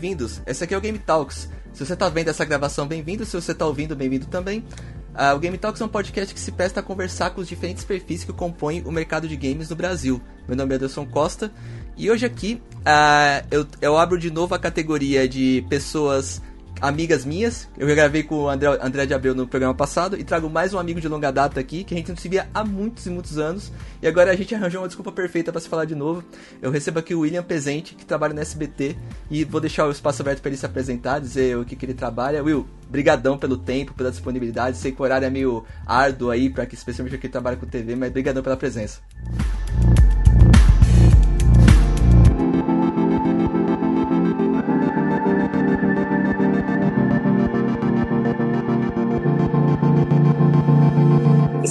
bem-vindos. Esse aqui é o Game Talks. Se você tá vendo essa gravação, bem-vindo. Se você tá ouvindo, bem-vindo também. Uh, o Game Talks é um podcast que se presta a conversar com os diferentes perfis que compõem o mercado de games no Brasil. Meu nome é Anderson Costa e hoje aqui uh, eu, eu abro de novo a categoria de pessoas amigas minhas. Eu já gravei com o André, André de Abreu no programa passado e trago mais um amigo de longa data aqui, que a gente não se via há muitos e muitos anos. E agora a gente arranjou uma desculpa perfeita para se falar de novo. Eu recebo aqui o William Pezente, que trabalha no SBT, e vou deixar o espaço aberto para ele se apresentar, dizer o que, que ele trabalha. Will, brigadão pelo tempo, pela disponibilidade. Sei que o horário é meio árduo aí, para que especialmente aqui trabalha com TV, mas brigadão pela presença.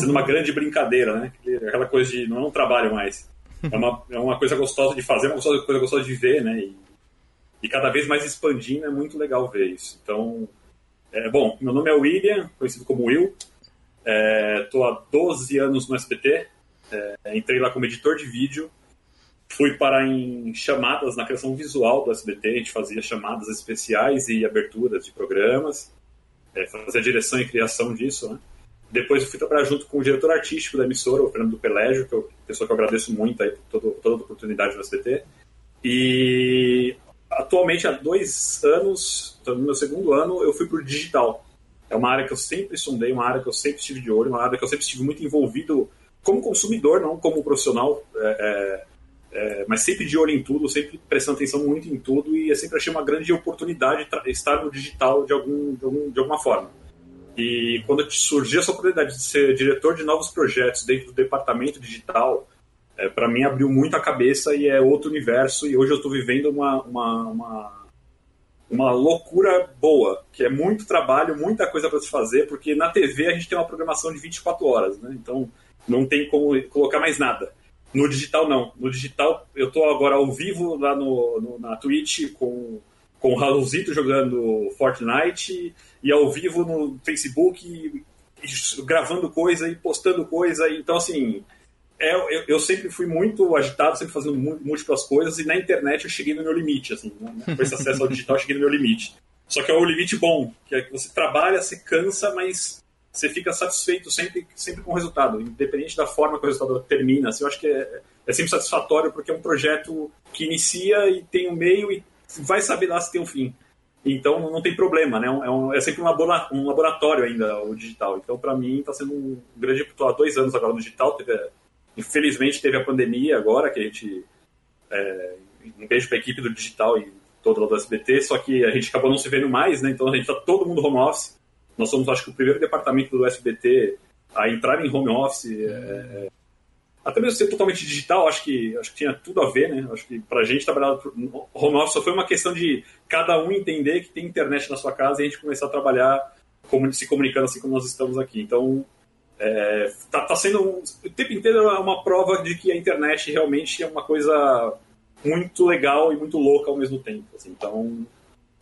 Sendo uma grande brincadeira, né? Aquela coisa de não é um trabalho mais. É uma, é uma coisa gostosa de fazer, uma coisa gostosa de ver, né? E, e cada vez mais expandindo, é muito legal ver isso. Então, é, bom, meu nome é William, conhecido como Will. Estou é, há 12 anos no SBT. É, entrei lá como editor de vídeo. Fui para em chamadas na criação visual do SBT. A gente fazia chamadas especiais e aberturas de programas. É, fazia direção e criação disso, né? Depois eu fui trabalhar junto com o diretor artístico da emissora, o Fernando Pelégio, que é uma pessoa que eu agradeço muito aí por todo, toda a oportunidade no SBT. E atualmente, há dois anos, no meu segundo ano, eu fui para o digital. É uma área que eu sempre sondei, uma área que eu sempre estive de olho, uma área que eu sempre estive muito envolvido como consumidor, não como profissional, é, é, é, mas sempre de olho em tudo, sempre prestando atenção muito em tudo e eu sempre achei uma grande oportunidade estar no digital de, algum, de, algum, de alguma forma. E quando surgiu essa oportunidade de ser diretor de novos projetos dentro do departamento digital, é, para mim abriu muito a cabeça e é outro universo. E hoje eu estou vivendo uma, uma, uma, uma, loucura boa, que é muito trabalho, muita coisa para se fazer, porque na TV a gente tem uma programação de 24 horas, né? então não tem como colocar mais nada. No digital, não. No digital, eu estou agora ao vivo lá no, no na Twitch com com o Raulzito jogando Fortnite e ao vivo no Facebook e, e, gravando coisa e postando coisa. Então, assim, é, eu, eu, sempre fui muito agitado, sempre fazendo múltiplas coisas e na internet eu cheguei no meu limite, assim, né? com esse acesso ao digital eu cheguei no meu limite. Só que é o limite bom, que é que você trabalha, você cansa, mas você fica satisfeito sempre, sempre com o resultado, independente da forma que o resultado termina. Assim, eu acho que é, é sempre satisfatório porque é um projeto que inicia e tem um meio e vai saber lá se tem um fim. Então não tem problema, né? É, um, é sempre um laboratório ainda o digital. Então para mim está sendo um grande. Estou há dois anos agora no digital. Teve, infelizmente teve a pandemia agora que a gente é, um beijo para a equipe do digital e todo do SBT. Só que a gente acabou não se vendo mais, né? Então a gente está todo mundo home office. Nós somos acho que o primeiro departamento do SBT a entrar em home office. É, é até mesmo ser totalmente digital, acho que, acho que tinha tudo a ver, né? Acho que pra gente trabalhar home office só foi uma questão de cada um entender que tem internet na sua casa e a gente começar a trabalhar como, se comunicando assim como nós estamos aqui. Então, é, tá, tá sendo o tempo inteiro é uma prova de que a internet realmente é uma coisa muito legal e muito louca ao mesmo tempo. Assim. Então,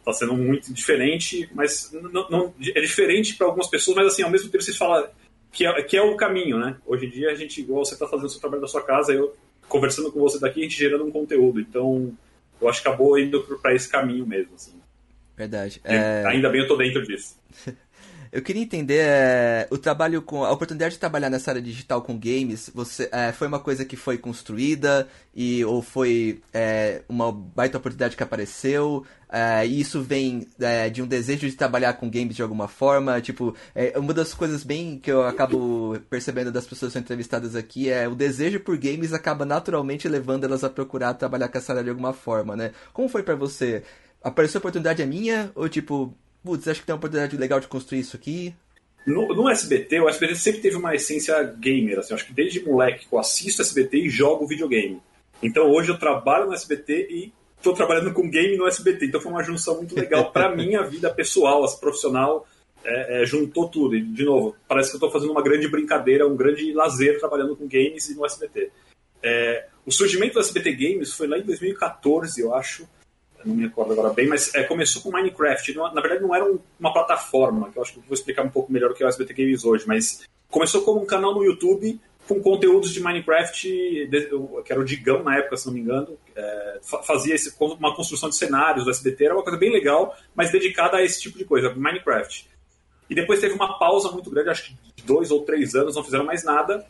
tá sendo muito diferente, mas não, não é diferente para algumas pessoas, mas assim, ao mesmo tempo você fala que é, que é o caminho, né? Hoje em dia a gente, igual você está fazendo o seu trabalho da sua casa, eu conversando com você daqui, a gente gerando um conteúdo. Então, eu acho que acabou indo para esse caminho mesmo, assim. Verdade. É... Ainda bem eu tô dentro disso. Eu queria entender é, o trabalho com a oportunidade de trabalhar nessa área digital com games. Você é, foi uma coisa que foi construída e ou foi é, uma baita oportunidade que apareceu? E isso vem de um desejo de trabalhar com games de alguma forma? Tipo, uma das coisas bem que eu acabo percebendo das pessoas que são entrevistadas aqui é o desejo por games acaba naturalmente levando elas a procurar trabalhar com essa área de alguma forma, né? Como foi para você? Apareceu a oportunidade é minha ou tipo putz, acho que tem uma oportunidade legal de construir isso aqui? No, no, SBT, o SBT sempre teve uma essência gamer, assim, acho que desde moleque eu assisto SBT e jogo videogame. Então hoje eu trabalho no SBT e estou trabalhando com game no SBT, então foi uma junção muito legal para minha vida pessoal, assim, profissional, é, é, juntou tudo. E, de novo, parece que eu estou fazendo uma grande brincadeira, um grande lazer trabalhando com games e no SBT. É, o surgimento do SBT Games foi lá em 2014, eu acho, não me recordo agora bem, mas é, começou com Minecraft. Não, na verdade, não era um, uma plataforma, que eu acho que eu vou explicar um pouco melhor o que é o SBT Games hoje, mas começou como um canal no YouTube com conteúdos de Minecraft, que era o Digão na época, se não me engano, é, fazia esse, uma construção de cenários do SBT, era uma coisa bem legal, mas dedicada a esse tipo de coisa, Minecraft. E depois teve uma pausa muito grande, acho que de dois ou três anos, não fizeram mais nada.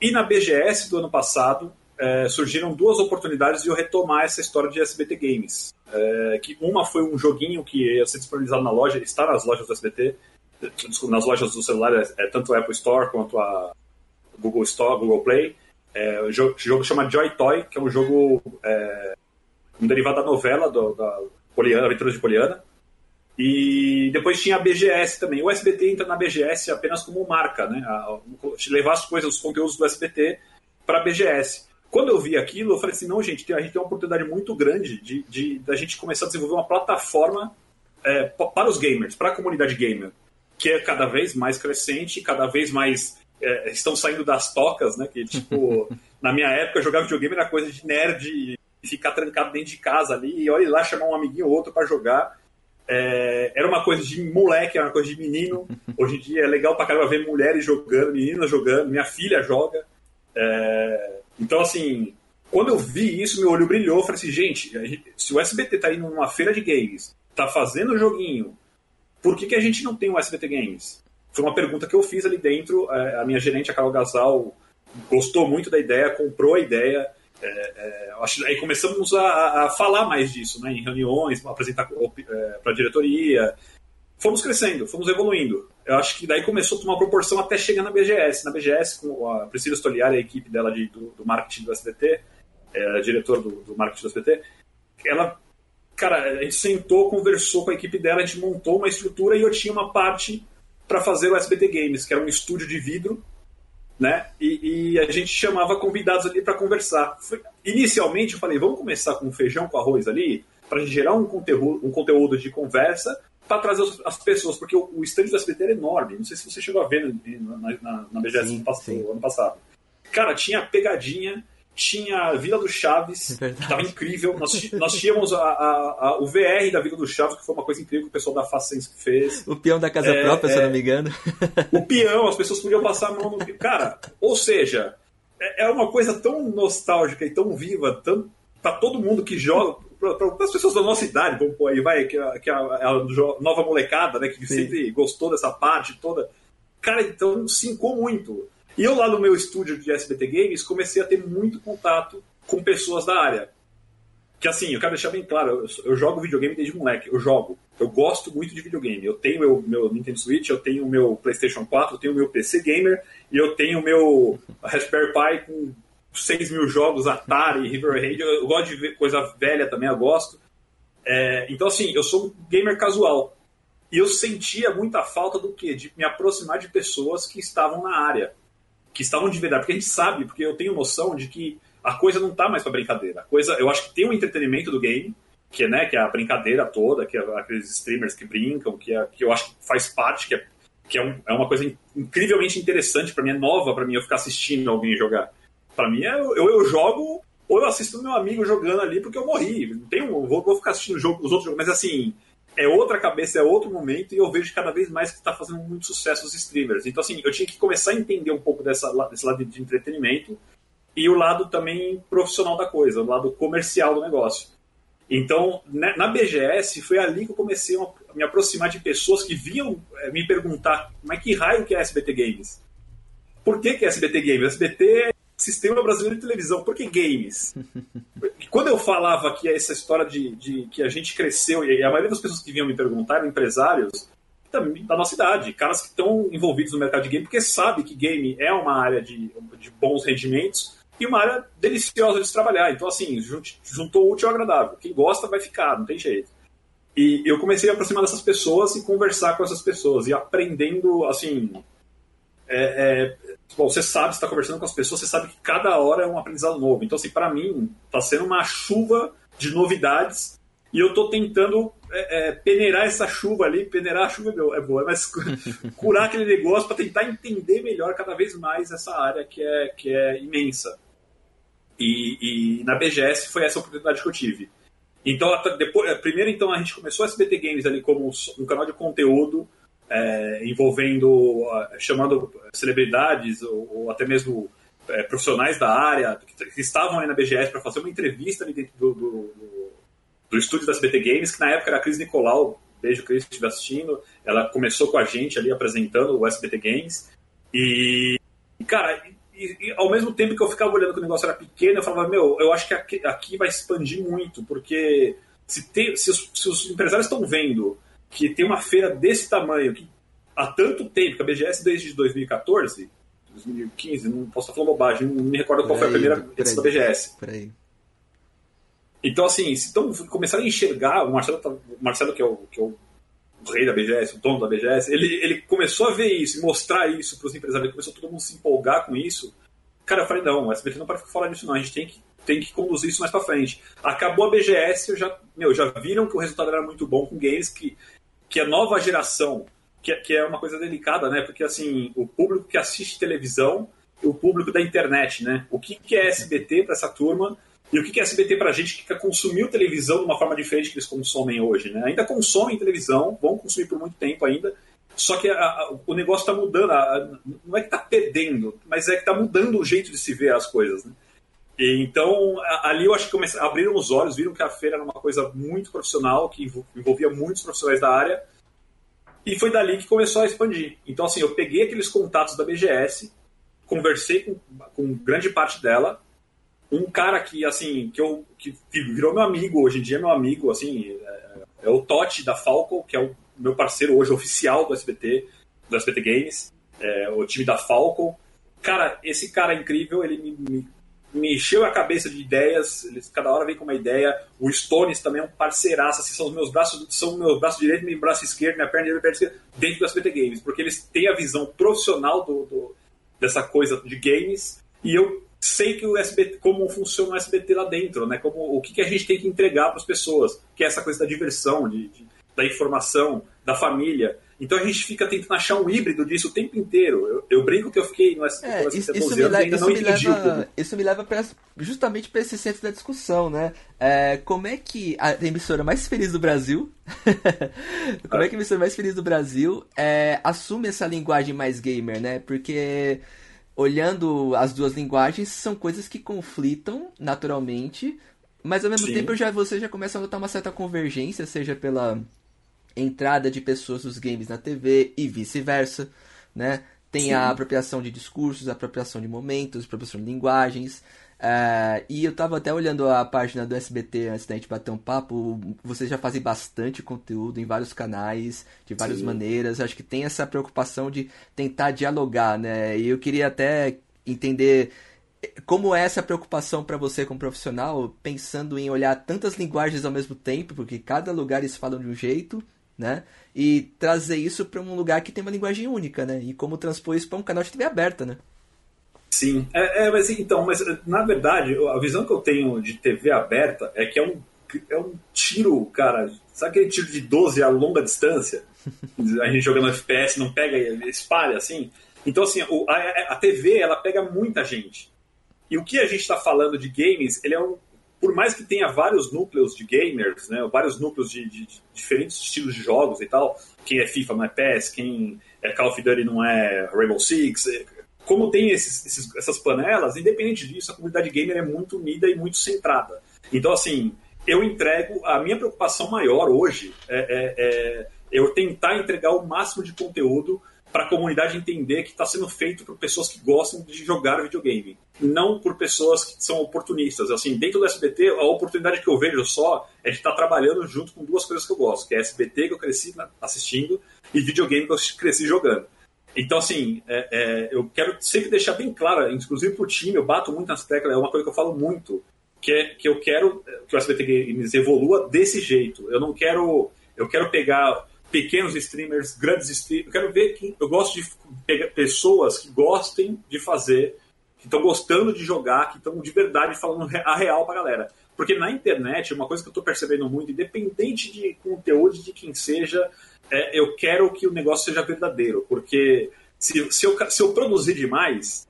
E na BGS do ano passado, é, surgiram duas oportunidades de eu retomar essa história de SBT Games. É, que uma foi um joguinho que ia ser disponibilizado na loja, está nas lojas do SBT, nas lojas do celular, é, é, tanto a Apple Store quanto a Google Store, Google Play. É, o jogo, jogo chama Joy Toy, que é um jogo é, um derivado da novela do, da Poliana, Aventuras de Poliana. E depois tinha a BGS também. O SBT entra na BGS apenas como marca, né? A, levar as coisas, os conteúdos do SBT para a BGS. Quando eu vi aquilo, eu falei assim: não, gente, a gente tem uma oportunidade muito grande de, de, de a gente começar a desenvolver uma plataforma é, para os gamers, para a comunidade gamer, que é cada vez mais crescente, cada vez mais é, estão saindo das tocas, né? Que, tipo, na minha época, jogar videogame era coisa de nerd e ficar trancado dentro de casa ali e olha lá chamar um amiguinho ou outro para jogar. É, era uma coisa de moleque, era uma coisa de menino. Hoje em dia é legal pra caramba ver mulheres jogando, meninas jogando, minha filha joga. É, então, assim, quando eu vi isso, meu olho brilhou. Eu falei assim, gente, se o SBT tá indo numa feira de games, tá fazendo joguinho, por que, que a gente não tem o SBT Games? Foi uma pergunta que eu fiz ali dentro. É, a minha gerente, a Carol Gasal, gostou muito da ideia, comprou a ideia. É, é, aí começamos a, a, falar mais disso, né, em reuniões, apresentar é, para a diretoria. Fomos crescendo, fomos evoluindo. Eu acho que daí começou a tomar proporção até chegar na BGS. Na BGS, com a Priscila Stoliari, a equipe dela de, do, do, marketing do SBT, é, diretor do, do marketing do SBT, ela, cara, a gente sentou, conversou com a equipe dela, a gente montou uma estrutura e eu tinha uma parte para fazer o SBT Games, que era um estúdio de vidro né? E, e, a gente chamava convidados ali para conversar. Inicialmente eu falei, vamos começar com feijão com arroz ali, para gerar um conteúdo, um conteúdo de conversa para trazer as pessoas, porque o, o stand do SBT era enorme. Não sei se você chegou a ver na, na, na BGS sim, ano, ano passado. Cara, tinha pegadinha, tinha a Vila do Chaves, é que estava incrível. Nós, nós tínhamos a, a, a, o VR da Vila do Chaves, que foi uma coisa incrível que o pessoal da Facens fez. O peão da casa é, própria, é, se eu não me engano. O peão, as pessoas podiam passar a mão no. Cara, ou seja, é, é uma coisa tão nostálgica e tão viva, tão, para todo mundo que joga. Para as pessoas da nossa idade, vamos pôr aí, vai, que, que a, a, nova molecada, né, que Sim. sempre gostou dessa parte toda. Cara, então sincou muito. E eu lá no meu estúdio de SBT Games comecei a ter muito contato com pessoas da área. Que assim, eu quero deixar bem claro, eu, eu jogo videogame desde moleque, eu jogo. Eu gosto muito de videogame. Eu tenho meu, meu Nintendo Switch, eu tenho o meu PlayStation 4, eu tenho o meu PC Gamer e eu tenho o meu Raspberry Pi com 6 mil jogos, Atari, River Raid. Eu, gosto de ver coisa velha também, eu gosto. É, então, assim, eu sou um gamer casual. E eu sentia muita falta do quê? De me aproximar de pessoas que estavam na área que estavam de verdade, porque a gente sabe, porque eu tenho noção de que a coisa não tá mais pra brincadeira. A coisa, eu acho que tem um entretenimento do game, que é, né, que é a brincadeira toda, que é aqueles streamers que brincam, que, é, que eu acho que faz parte, que é, que é, um, é uma coisa incrivelmente interessante para mim, é nova para mim eu ficar assistindo alguém jogar. Para mim, é, eu, eu jogo ou eu assisto meu amigo jogando ali porque eu morri. Não tenho, vou, vou ficar assistindo jogo, os outros jogos, mas assim, é outra cabeça, é outro momento, e eu vejo cada vez mais que está fazendo muito sucesso os streamers. Então, assim, eu tinha que começar a entender um pouco dessa, desse lado de entretenimento e o lado também profissional da coisa, o lado comercial do negócio. Então, né, na BGS, foi ali que eu comecei a me aproximar de pessoas que vinham eh, me perguntar mas que raio que é SBT Games? Por que, que é SBT Games? SBT Sistema Brasileiro de Televisão, por que games? Quando eu falava que essa história de, de, que a gente cresceu, e a maioria das pessoas que vinham me perguntar eram empresários da nossa idade, caras que estão envolvidos no mercado de game, porque sabe que game é uma área de, de bons rendimentos e uma área deliciosa de se trabalhar. Então, assim, juntou útil ao agradável. Quem gosta vai ficar, não tem jeito. E eu comecei a aproximar dessas pessoas e conversar com essas pessoas, e aprendendo, assim, é, é, bom, você sabe, você está conversando com as pessoas, você sabe que cada hora é um aprendizado novo. Então, assim, para mim, está sendo uma chuva de novidades e eu estou tentando é, é, peneirar essa chuva ali. Peneirar a chuva é boa, mas curar aquele negócio para tentar entender melhor cada vez mais essa área que é, que é imensa. E, e na BGS foi essa oportunidade que eu tive. Então, depois, primeiro então a gente começou a SBT Games ali como um canal de conteúdo é, envolvendo, chamando celebridades ou, ou, até mesmo é, profissionais da área que, que, estavam aí na BGS para fazer uma entrevista ali dentro do, do, do, do estúdio da SBT Games, que na época era a Cris Nicolau, beijo Cris se estiver assistindo, ela começou com a gente ali apresentando o SBT Games, e, cara, e, e, ao mesmo tempo que eu ficava olhando que o negócio era pequeno, eu falava, meu, eu acho que aqui, aqui vai expandir muito, porque se, tem, se, os, se os empresários estão vendo que tem uma feira desse tamanho, que há tanto tempo, que a BGS desde 2014, 2015, não posso estar falando bobagem, não me recordo qual foi a primeira edição da BGS. Então, assim, se então, começarem a enxergar, o Marcelo, tá, o Marcelo que, é o, que é o rei da BGS, o dono da BGS, ele, ele começou a ver isso mostrar isso para os empresários, começou todo mundo se empolgar com isso. Cara, eu falei, não, o SBT não pode ficar fora disso não, a gente tem que, tem que conduzir isso mais para frente. Acabou a BGS, eu já, meu, já viram que o resultado era muito bom com games, que, que a nova geração que, que, é uma coisa delicada, né? Porque assim, o público que assiste televisão o público da internet, né? O que, que é SBT para essa turma e o que, que é SBT para a gente que consumiu televisão de uma forma diferente que eles consomem hoje, né? Ainda consomem televisão, vão consumir por muito tempo ainda, só que a, a, o negócio está mudando, a, não é que está perdendo, mas é que está mudando o jeito de se ver as coisas, né? E, então, ali eu acho que começaram, abriram os olhos, viram que a feira era uma coisa muito profissional, que envolvia muitos profissionais da área, e foi dali que começou a expandir. Então, assim, eu peguei aqueles contatos da BGS, conversei com, com grande parte dela. Um cara que, assim, que, eu, que virou meu amigo, hoje em dia é meu amigo, assim, é, é o Totti da Falco, que é o meu parceiro hoje oficial do SBT, do SBT Games, é, o time da Falco. Cara, esse cara é incrível, ele me, me me encheu a cabeça de ideias, eles, cada hora vem com uma ideia. O Stones também é um parceiraço, assim, são os meus braços, são meu braço direito, meu braço esquerdo, minha perna direita, minha perna esquerda, dentro do SBT Games, porque eles têm a visão profissional do, do, dessa coisa de games, e eu sei que o SBT, como funciona o SBT lá dentro, né? Como, o que, que a gente tem que entregar para as pessoas, que é essa coisa da diversão, de, de, da informação, da família. Então a gente fica tentando achar um híbrido disso o tempo inteiro. Eu, eu brinco que eu fiquei no SBT é, isso, isso, me, ainda isso não me leva, Isso me leva pra, justamente para esse centro da discussão, né? É, como é que a emissora mais feliz do Brasil, como é que a emissora mais feliz do Brasil é, assume essa linguagem mais gamer, né? Porque olhando as duas linguagens são coisas que conflitam naturalmente, mas ao mesmo Sim. tempo já você já começa a notar uma certa convergência, seja pela entrada de pessoas dos games na TV e vice-versa, né? Tem Sim. a apropriação de discursos, a apropriação de momentos, a apropriação de linguagens. Uh, e eu tava até olhando a página do SBT antes da gente bater um papo. Vocês já fazem bastante conteúdo em vários canais, de várias Sim. maneiras. Acho que tem essa preocupação de tentar dialogar, né? E eu queria até entender como é essa preocupação para você como profissional, pensando em olhar tantas linguagens ao mesmo tempo, porque cada lugar eles falam de um jeito né? E trazer isso para um lugar que tem uma linguagem única, né? E como transpor isso para um canal de TV aberta, né? Sim, é, é, mas então, mas na verdade, a visão que eu tenho de TV aberta é que é um, é um tiro, cara, sabe aquele tiro de 12 a longa distância? A gente jogando FPS, não pega e espalha assim? Então, assim, a, a TV, ela pega muita gente. E o que a gente está falando de games, ele é um, por mais que tenha vários núcleos de gamers, né, vários núcleos de, de, de, diferentes estilos de jogos e tal, quem é FIFA não é PES, quem é Call of Duty não é Rainbow Six, é, como tem esses, esses, essas panelas, independente disso, a comunidade gamer é muito unida e muito centrada. Então, assim, eu entrego, a minha preocupação maior hoje é, é, é eu tentar entregar o máximo de conteúdo para a comunidade entender que está sendo feito por pessoas que gostam de jogar videogame, não por pessoas que são oportunistas. Assim, dentro do SBT, a oportunidade que eu vejo só é de estar tá trabalhando junto com duas coisas que eu gosto, que é SBT que eu cresci assistindo e videogame que eu cresci jogando. Então, assim, é, é, eu quero sempre deixar bem claro, inclusive o time, eu bato muito nas teclas, é uma coisa que eu falo muito, que é que eu quero que o SBT Games evolua desse jeito. Eu não quero, eu quero pegar pequenos streamers, grandes streamers. Eu quero ver que eu gosto de pegar pessoas que gostem de fazer, que estão gostando de jogar, que estão de verdade falando a real pra galera. Porque na internet, uma coisa que eu estou percebendo muito, independente de conteúdo de quem seja, é, eu quero que o negócio seja verdadeiro. Porque se, se, eu, se eu produzir demais,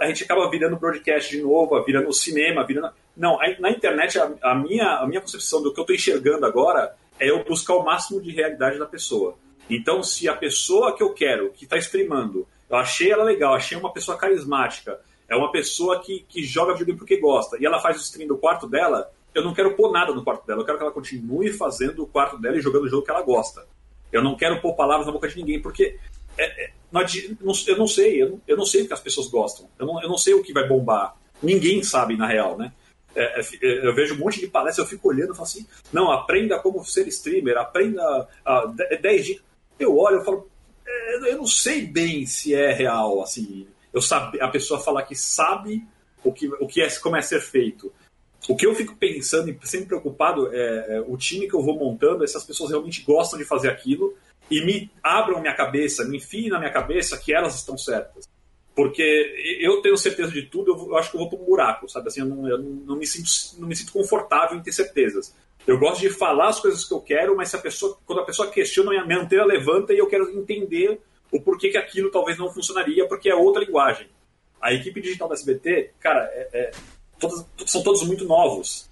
a gente acaba virando broadcast de novo, virando cinema, virando. Não, na internet, a, a minha, a minha concepção do que eu estou enxergando agora é eu buscar o máximo de realidade da pessoa. Então, se a pessoa que eu quero, que está streamando, eu achei ela legal, achei uma pessoa carismática, É uma pessoa que, que joga videogame porque gosta. E ela faz o stream do quarto dela. Eu não quero pôr nada no quarto dela. Eu quero que ela continue fazendo o quarto dela e jogando o jogo que ela gosta. Eu não quero pôr palavras na boca de ninguém, porque é, é, eu não sei, eu não, eu não sei o que as pessoas gostam. Eu não, eu não sei o que vai bombar. Ninguém sabe, na real, né? É, é, é eu vejo um monte de palestras, eu fico olhando e falo assim, não, aprenda como ser streamer, aprenda a 10 dicas. Eu olho e falo, é, eu não sei bem se é real, assim, eu sabe, a pessoa falar que sabe o que, o que é, como é ser feito. O que eu fico pensando e sempre preocupado é, é o time que eu vou montando, essas pessoas realmente gostam de fazer aquilo e me abram minha cabeça, me enfiem na minha cabeça que elas estão certas. Porque eu tenho certeza de tudo, eu acho que eu vou para um buraco, sabe? Assim, eu, não, eu não, me sinto, não me sinto confortável em ter certezas. Eu gosto de falar as coisas que eu quero, mas se a pessoa, quando a pessoa questiona, minha antena levanta e eu quero entender o porquê que aquilo talvez não funcionaria, porque é outra linguagem. A equipe digital da SBT, cara, é, é, todos, são todos muito novos.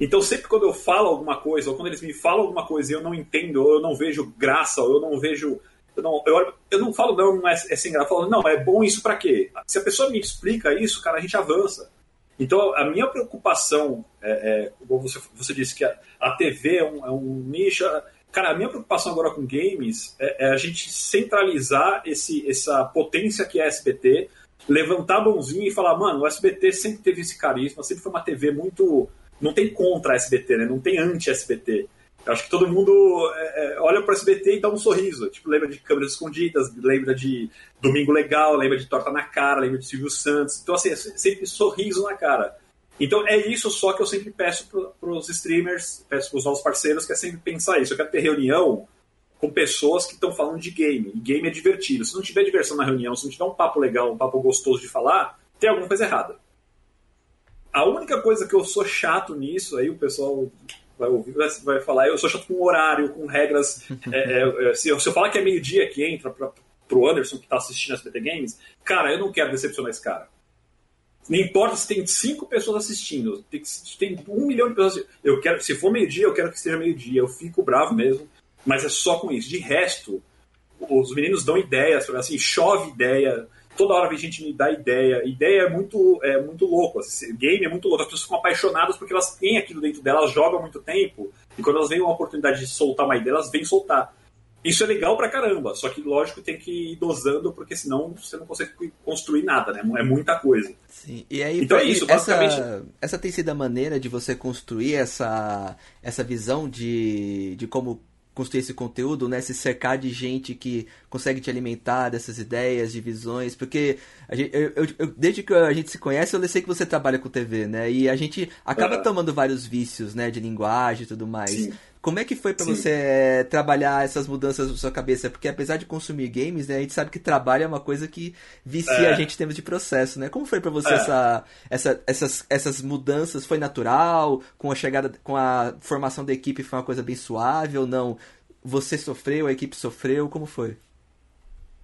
Então, sempre quando eu falo alguma coisa, ou quando eles me falam alguma coisa e eu não entendo, ou eu não vejo graça, ou eu não vejo. Eu não, eu, eu não falo, não, é, é sem graça, eu falo, não, é bom isso para quê? Se a pessoa me explica isso, cara, a gente avança. Então, a minha preocupação, é, é como você, você disse que a, a TV é um, é um, nicho. Cara, a minha preocupação agora com games é, é, a gente centralizar esse, essa potência que é a SBT, levantar a mãozinha e falar, mano, o SBT sempre teve esse carisma, sempre foi uma TV muito não tem contra SBT, né? Não tem anti-SBT. Acho que todo mundo é, é, olha para o SBT e dá um sorriso. Tipo, lembra de Câmeras Escondidas, lembra de Domingo Legal, lembra de Torta na Cara, lembra de Silvio Santos. Então, assim, é sempre sorriso na cara. Então, é isso só que eu sempre peço para os streamers, peço para os novos parceiros, que é sempre pensar isso. Eu quero ter reunião com pessoas que estão falando de game. E game é divertido. Se não tiver diversão na reunião, se não tiver um papo legal, um papo gostoso de falar, tem alguma coisa errada. A única coisa que eu sou chato nisso, aí o pessoal vai ouvir, vai falar, eu sou chato com horário, com regras. É, é, é, se, eu, se eu falar que é meio-dia que entra para pro Anderson que está assistindo as PT Games, cara, eu não quero decepcionar esse cara. Não importa se tem cinco pessoas assistindo, tem, tem um milhão de pessoas assistindo. Eu quero, se for meio-dia, eu quero que seja meio-dia. Eu fico bravo mesmo, mas é só com isso. De resto, os meninos dão ideias, assim, chove ideia toda hora vem gente me dar ideia. Ideia é muito, é muito louco. Assim, game é muito louco. As pessoas ficam apaixonadas porque elas têm aquilo dentro delas, jogam há muito tempo. E quando elas veem uma oportunidade de soltar uma ideia, elas vêm soltar. Isso é legal pra caramba. Só que, lógico, tem que ir dosando, porque senão você não consegue construir nada, né? É muita coisa. Sim. E aí, então é isso, basicamente. Essa, essa tem sido a maneira de você construir essa, essa visão de, de como construir esse conteúdo, né? Se cercar de gente que consegue te alimentar dessas ideias, de visões, porque gente, eu, eu, desde que a gente se conhece, eu sei que você trabalha com TV, né? E a gente acaba tomando vários vícios, né? De linguagem e tudo mais. Sim. Como é que foi para você é, trabalhar essas mudanças na sua cabeça? Porque apesar de consumir games, né, a gente sabe que trabalho é uma coisa que vicia é. a gente em termos de processo, né? Como foi para você é. essa, essa, essas, essas mudanças? Foi natural? Com a chegada, com a formação da equipe foi uma coisa bem suave ou não? Você sofreu, a equipe sofreu? Como foi?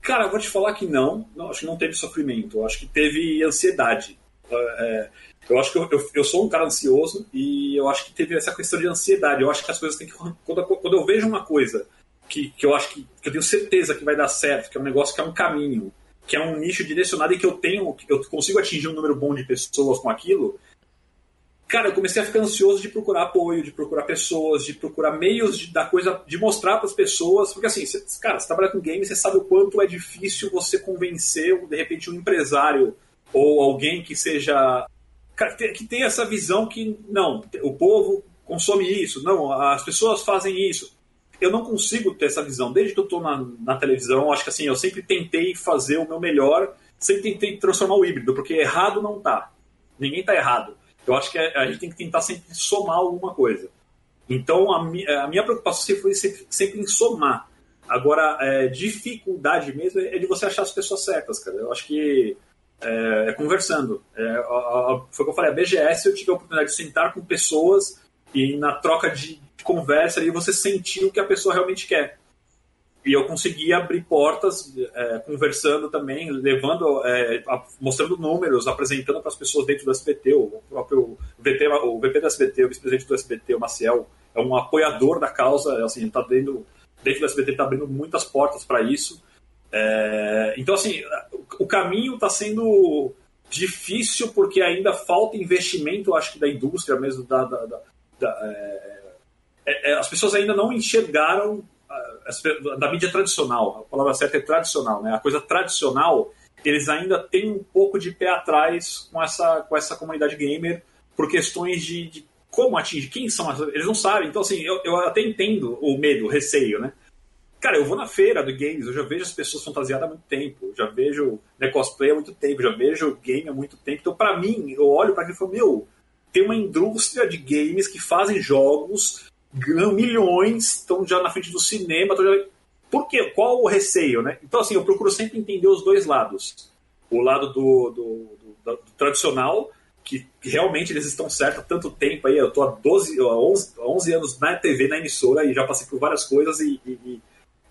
Cara, eu vou te falar que não. não acho que não teve sofrimento. Acho que teve ansiedade. É, eu acho que eu, eu, eu, sou um cara ansioso e eu acho que teve essa questão de ansiedade. Eu acho que as coisas têm que. Quando, quando eu vejo uma coisa que, que eu acho que, que eu tenho certeza que vai dar certo, que é um negócio que é um caminho, que é um nicho direcionado e que eu tenho, que eu consigo atingir um número bom de pessoas com aquilo, cara, eu comecei a ficar ansioso de procurar apoio, de procurar pessoas, de procurar meios de, da coisa, de mostrar para as pessoas, porque assim, você, cara, você trabalha com games, você sabe o quanto é difícil você convencer, de repente, um empresário ou alguém que seja que tem essa visão que não, o povo consome isso, não, as pessoas fazem isso. Eu não consigo ter essa visão. Desde que eu estou na, na, televisão, acho que assim, eu sempre tentei fazer o meu melhor, sempre tentei transformar o híbrido, porque errado não tá. Ninguém tá errado. Eu acho que a, gente tem que tentar sempre somar alguma coisa. Então, a, a minha preocupação sempre foi sempre, sempre em somar. Agora, é, dificuldade mesmo é de você achar as pessoas certas, cara. Eu acho que é, é conversando. É, a, a, foi o que eu falei, a BGS eu tive a oportunidade de sentar com pessoas e na troca de conversa ali você sentir o que a pessoa realmente quer. E eu consegui abrir portas é, conversando também, levando, é, mostrando números, apresentando para as pessoas dentro do SBT, o próprio VP, o VP do SBT, o vice-presidente do SBT, o Maciel, é um apoiador da causa, assim, tá dentro, dentro do SBT está abrindo muitas portas para isso. É, então, assim, o caminho está sendo difícil porque ainda falta investimento, acho que da indústria mesmo, da, da, da, da é, é, é as pessoas ainda não enxergaram da mídia tradicional, a palavra certa é tradicional, né? A coisa tradicional, eles ainda têm um pouco de pé atrás com essa, com essa comunidade gamer por questões de, de como atingir, quem são. Eles não sabem, então assim, eu, eu até entendo o medo, o receio, né? Cara, eu vou na feira do games, eu já vejo as pessoas fantasiadas há muito tempo, já vejo né, cosplay há muito tempo, já vejo game há muito tempo. Então, para mim, eu olho para aquilo e falo, meu, tem uma indústria de games que fazem jogos, ganham milhões, estão já na frente do cinema. Já... Por quê? Qual o receio, né? Então, assim, eu procuro sempre entender os dois lados. O lado do, do, do, do tradicional, que, que, realmente eles estão certos há tanto tempo aí. Eu tô há 12, 11, 11 anos na TV, na emissora, e já passei por várias coisas e, e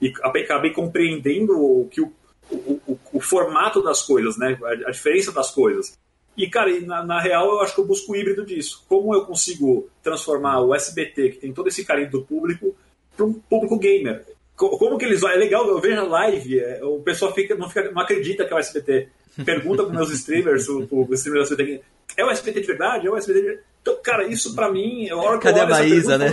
e acabei compreendendo o, que o, o, o, o formato das coisas, né? A, a, diferença das coisas. E, cara, na, na, real eu acho que eu busco o híbrido disso. Como eu consigo transformar o SBT, que tem todo esse carinho do público, para um público gamer? Como que eles vão? É legal, eu vejo a live, é, o pessoal fica, não, fica, não acredita que é o SBT. Pergunta para meus streamers, o, o streamer do SBT, é o SBT de verdade? É o SBT de verdade? Então, cara, isso pra mim, a hora que Cadê a Maísa, né?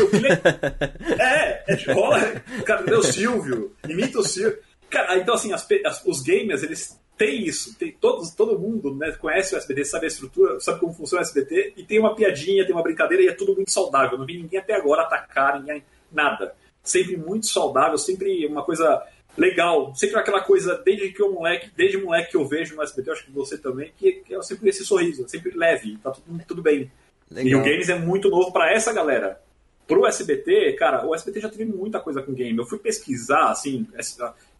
é, é rola, cadê o Silvio? Imita o Silvio. Cara, então assim, as, as, os gamers, eles têm isso, tem, todos, todo mundo né, conhece o SBT, sabe a estrutura, sabe como funciona o SBT, e tem uma piadinha, tem uma brincadeira, e é tudo muito saudável. Não vi ninguém até agora atacar, ninguém, nada. Sempre muito saudável, sempre uma coisa legal. Sempre aquela coisa, desde que eu moleque, desde moleque que eu vejo no SBT, acho que você também, que, que é sempre esse sorriso, sempre leve, tá tudo, tudo bem. E o games é muito novo para essa galera. Pro SBT, cara, o SBT já teve muita coisa com game. Eu fui pesquisar, assim.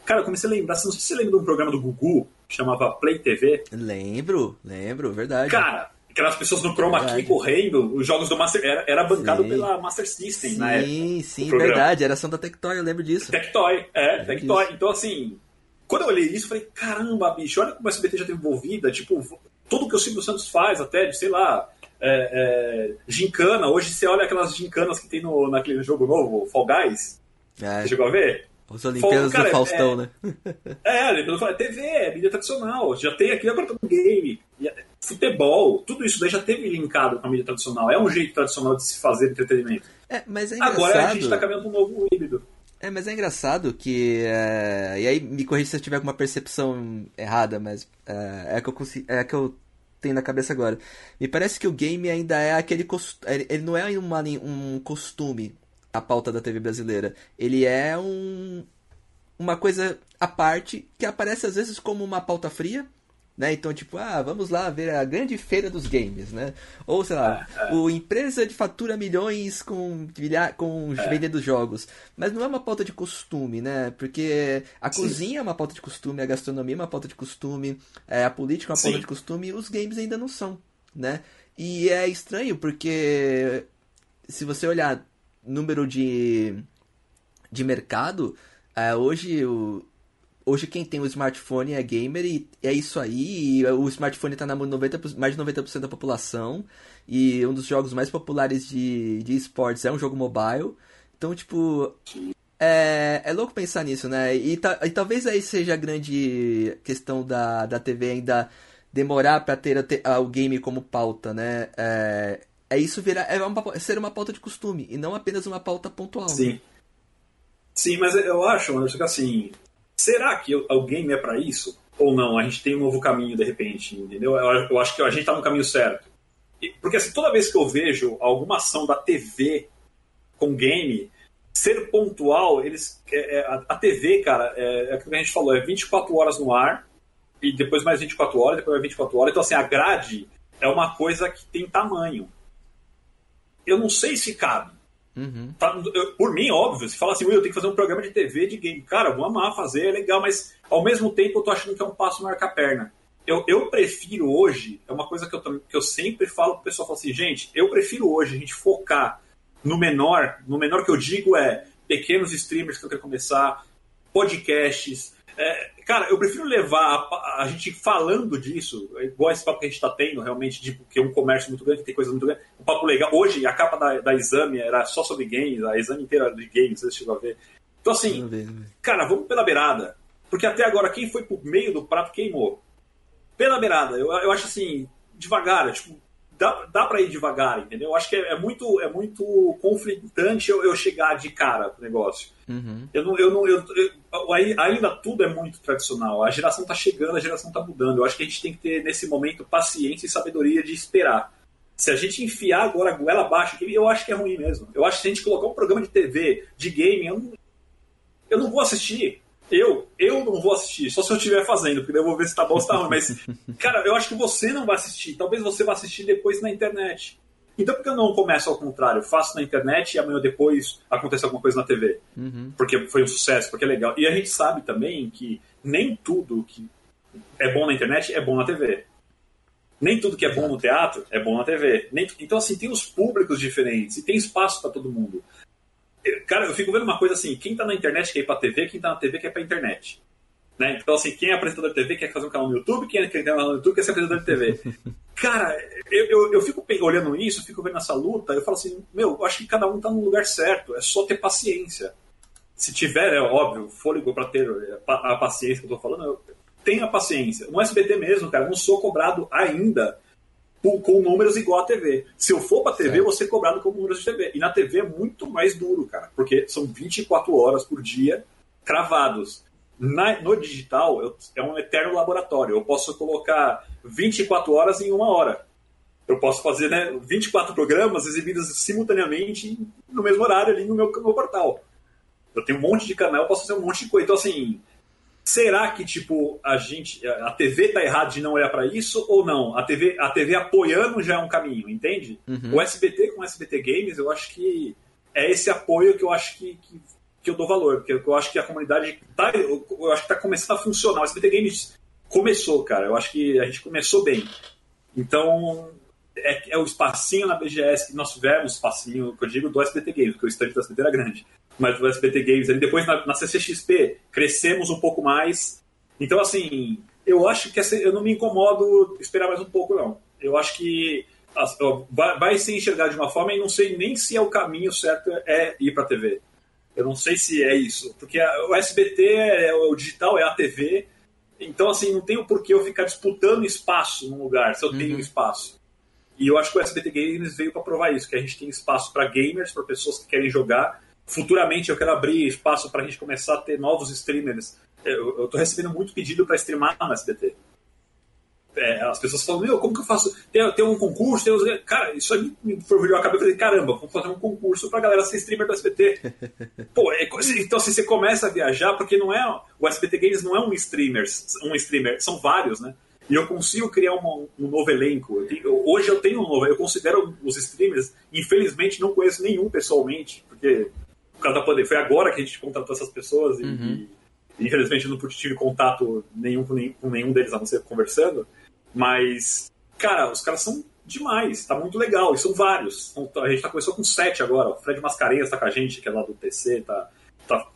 Cara, eu comecei a lembrar. Não sei se você lembra de um programa do Gugu, que chamava Play TV. Lembro, lembro, verdade. Cara, aquelas pessoas no Chroma Key correndo, os jogos do Master. Era, era bancado sim. pela Master System, época. Sim, sim, verdade. Era ação da Tectoy, eu lembro disso. Tectoy, é, Tectoy. Então, assim, quando eu olhei isso, eu falei, caramba, bicho, olha como o SBT já teve envolvida. Tipo, tudo que o Silvio Santos faz, até de, sei lá, é, é, gincana. Hoje você olha aquelas gincanas que tem no, naquele jogo novo, Fall Guys. É. Você chegou a ver? Os Olimpíadas do Faustão, é, né? É, Olimpíadas é TV, é mídia tradicional. Já tem aqui agora todo game, futebol, tudo isso daí já teve linkado com a mídia tradicional. É um jeito tradicional de se fazer entretenimento. É, mas é engraçado. Agora a gente está caminhando para um novo híbrido. É, mas é engraçado que. É... E aí me corrija se eu tiver alguma percepção errada, mas é, é que eu consigo. É que eu tem na cabeça agora. Me parece que o game ainda é aquele costume. Ele não é uma, um costume a pauta da TV brasileira. Ele é um uma coisa à parte que aparece às vezes como uma pauta fria, né? Então, tipo, ah, vamos lá ver a grande feira dos games, né? Ou, sei lá, é, é. o empresa de fatura milhões com, com é. vendendo jogos. Mas não é uma pauta de costume, né? Porque a Sim. cozinha é uma pauta de costume, a gastronomia é uma pauta de costume, é, a política é uma Sim. pauta de costume, e os games ainda não são, né? E é estranho porque se você olhar número de, de mercado, é, hoje o, hoje quem tem o smartphone é gamer e é isso aí. o smartphone está na mão de 90, mais de 90% da população. E um dos jogos mais populares de, de esportes é um jogo mobile. Então, tipo. É, é louco pensar nisso, né? E, ta, e talvez aí seja a grande questão da, da TV ainda demorar para ter a, a, o game como pauta, né? É, é isso virar. É uma, ser uma pauta de costume e não apenas uma pauta pontual. Sim. Né? Sim, mas eu acho, Anderson, que assim, será que o game é para isso? Ou não? A gente tem um novo caminho de repente, entendeu? Eu, acho que a gente está no caminho certo. Porque assim, toda vez que eu vejo alguma ação da TV com game, ser pontual, eles, é, é, a, TV, cara, é, é aquilo que a gente falou, é 24 horas no ar, e depois mais 24 horas, depois mais 24 horas. Então, assim, a grade é uma coisa que tem tamanho. Eu não sei se cabe. Uhum. Por mim, óbvio, se fala assim, eu tenho que fazer um programa de TV de game. Cara, vou amar fazer, é legal, mas ao mesmo tempo eu tô achando que é um passo marca perna. Eu, eu prefiro hoje, é uma coisa que eu, que eu sempre falo pro pessoal, falo assim, gente, eu prefiro hoje a gente focar no menor, no menor que eu digo é pequenos streamers que eu quero começar, podcasts, é, cara, eu prefiro levar a, a, gente falando disso, igual esse papo que a gente está tendo, realmente, de que é um comércio muito grande, tem coisas muito grandes. Um papo legal. Hoje, a capa da, da Exame era só sobre games, a Exame inteira era de games, você chegou a ver. Então, assim, cara, vamos pela beirada. Porque até agora, quem foi pro meio do prato queimou. pela beirada. Eu, eu acho assim, devagar, tipo, dá, dá para ir devagar, entendeu? Eu acho que é, é, muito, é muito conflitante eu, eu chegar de cara pro negócio. Uhum. Eu não, eu não, eu, eu, ainda tudo é muito tradicional. A geração tá chegando, a geração tá mudando. Eu acho que a gente tem que ter, nesse momento, paciência e sabedoria de esperar. Se a gente enfiar agora a goela abaixo, eu acho que é ruim mesmo. Eu acho que se a gente colocar um programa de TV, de game, eu não, eu não vou assistir. Eu, eu não vou assistir, só se eu estiver fazendo, porque eu vou ver se tá bom ou se tá ruim. Mas, cara, eu acho que você não vai assistir. Talvez você vá assistir depois na internet. Então por que eu não começo ao contrário? Faço na internet e amanhã depois acontece alguma coisa na TV. Uhum. Porque foi um sucesso, porque é legal. E a gente sabe também que nem tudo que é bom na internet é bom na TV. Nem tudo que é bom no teatro é bom na TV. Nem, então, assim, tem os públicos diferentes e tem espaço para todo mundo. Cara, eu fico vendo uma coisa assim: quem tá na internet quer ir pra TV, quem tá na TV quer ir pra internet. Né? Então, assim, quem é apresentador de TV quer fazer um canal no YouTube, quem é tem um canal no YouTube quer ser apresentador de TV. Cara, eu, eu, eu, fico olhando isso, fico vendo essa luta, eu falo assim: meu, eu acho que cada um tá no lugar certo, é só ter paciência. Se tiver, é óbvio, fôlego para ter a paciência que eu tô falando, eu tenha paciência. No SBT mesmo, cara, eu não sou cobrado ainda com números igual a TV. Se eu for pra TV, eu vou ser cobrado com números de TV. E na TV é muito mais duro, cara, porque são 24 horas por dia cravados. Na, no digital, eu, é um eterno laboratório. Eu posso colocar 24 horas em uma hora. Eu posso fazer né, 24 programas exibidos simultaneamente no mesmo horário ali no meu, no meu portal. Eu tenho um monte de canal, eu posso fazer um monte de coisa. Então, assim, Será que tipo a gente, a TV tá errada de não olhar para isso ou não? A TV, a TV apoiando já é um caminho, entende? Uhum. O SBT com o SBT Games, eu acho que é esse apoio que eu acho que, que, que eu dou valor, porque eu acho que a comunidade tá, eu, eu acho que tá começando a funcionar. O SBT Games começou, cara. Eu acho que a gente começou bem. Então, é, é, o espacinho na BGS que nós tivemos, espacinho que eu digo do SBT Games, porque o estande do SBT era grande mas o SBT Games ali. Depois na, na CCXP crescemos um pouco mais. Então, assim, eu acho que essa, eu não me incomodo esperar mais um pouco, não. Eu acho que vai, vai se enxergar de uma forma e não sei nem se é o caminho certo é ir para a TV. Eu não sei se é isso, porque a, o SBT é o digital, é a TV. Então, assim, não tem o porquê eu ficar disputando espaço num lugar, se eu uhum. tenho espaço. E eu acho que o SBT Games veio para provar isso, que a gente tem espaço para gamers, para pessoas que querem jogar, futuramente eu quero abrir espaço para a gente começar a ter novos streamers. Eu estou recebendo muito pedido para streamar no SBT. É, as pessoas falam, meu, como que eu faço? Tem, tem um concurso, tem uns... Cara, isso aí me fervilhou a cabeça. Eu falei, caramba, vamos fazer um concurso pra galera ser streamer do SBT. Pô, é, então assim, você começa a viajar, porque não é... O SBT Games não é um streamer, um streamer, são vários, né? E eu consigo criar uma, um novo elenco. Eu hoje eu tenho um novo... Eu considero os streamers, infelizmente não conheço nenhum pessoalmente, porque por causa da pandemia. Foi agora que a gente contratou essas pessoas e, uhum. e infelizmente eu não tive contato nenhum com, nenhum com nenhum deles, a não ser conversando. Mas, cara, os caras são demais, tá muito legal, e são vários. A gente tá, começou com sete agora, o Fred Mascarenhas tá com a gente, que é lá do TC, tá, tá